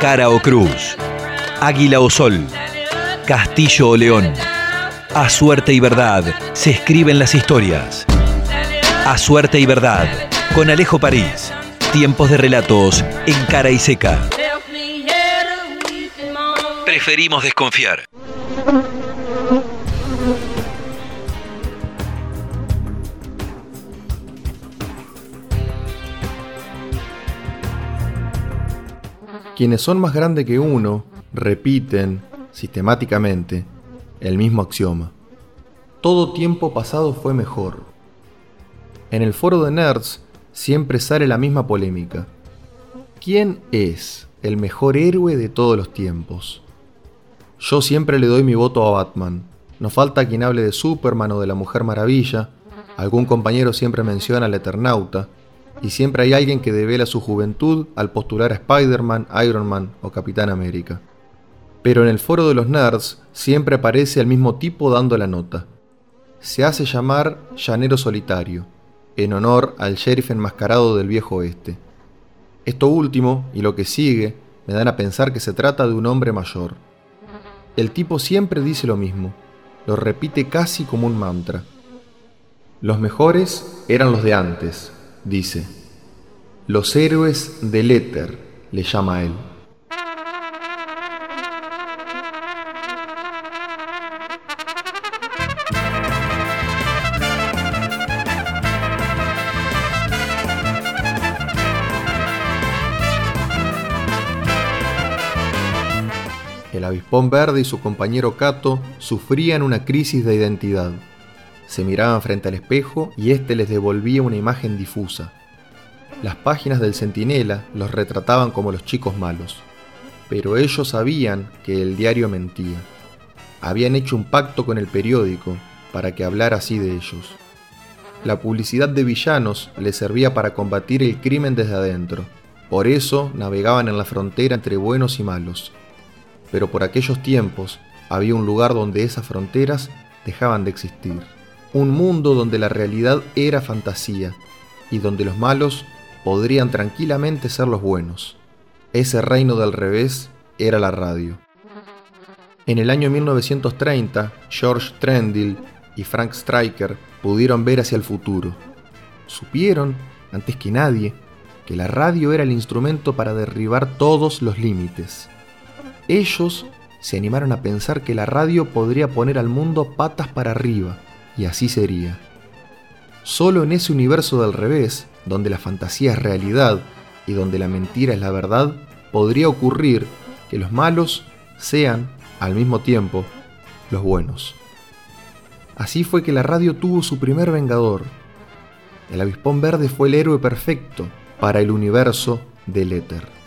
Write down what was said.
cara o cruz, águila o sol, castillo o león. A suerte y verdad se escriben las historias. A suerte y verdad, con Alejo París. Tiempos de relatos en cara y seca. Preferimos desconfiar. Quienes son más grandes que uno repiten sistemáticamente el mismo axioma. Todo tiempo pasado fue mejor. En el foro de nerds siempre sale la misma polémica. ¿Quién es el mejor héroe de todos los tiempos? Yo siempre le doy mi voto a Batman. No falta quien hable de Superman o de la Mujer Maravilla. Algún compañero siempre menciona al Eternauta y siempre hay alguien que devela su juventud al postular a Spider-Man, Iron Man o Capitán América. Pero en el foro de los nerds siempre aparece el mismo tipo dando la nota. Se hace llamar Llanero Solitario, en honor al sheriff enmascarado del viejo oeste. Esto último y lo que sigue me dan a pensar que se trata de un hombre mayor. El tipo siempre dice lo mismo, lo repite casi como un mantra. Los mejores eran los de antes, dice. Los héroes del éter, le llama a él. El avispón verde y su compañero Cato sufrían una crisis de identidad. Se miraban frente al espejo y éste les devolvía una imagen difusa. Las páginas del Centinela los retrataban como los chicos malos, pero ellos sabían que el diario mentía. Habían hecho un pacto con el periódico para que hablara así de ellos. La publicidad de villanos les servía para combatir el crimen desde adentro. Por eso navegaban en la frontera entre buenos y malos. Pero por aquellos tiempos había un lugar donde esas fronteras dejaban de existir un mundo donde la realidad era fantasía y donde los malos podrían tranquilamente ser los buenos. Ese reino del revés era la radio. En el año 1930, George Trendle y Frank Stryker pudieron ver hacia el futuro. Supieron, antes que nadie, que la radio era el instrumento para derribar todos los límites. Ellos se animaron a pensar que la radio podría poner al mundo patas para arriba y así sería. Solo en ese universo del revés, donde la fantasía es realidad y donde la mentira es la verdad, podría ocurrir que los malos sean, al mismo tiempo, los buenos. Así fue que la radio tuvo su primer vengador. El avispón verde fue el héroe perfecto para el universo del éter.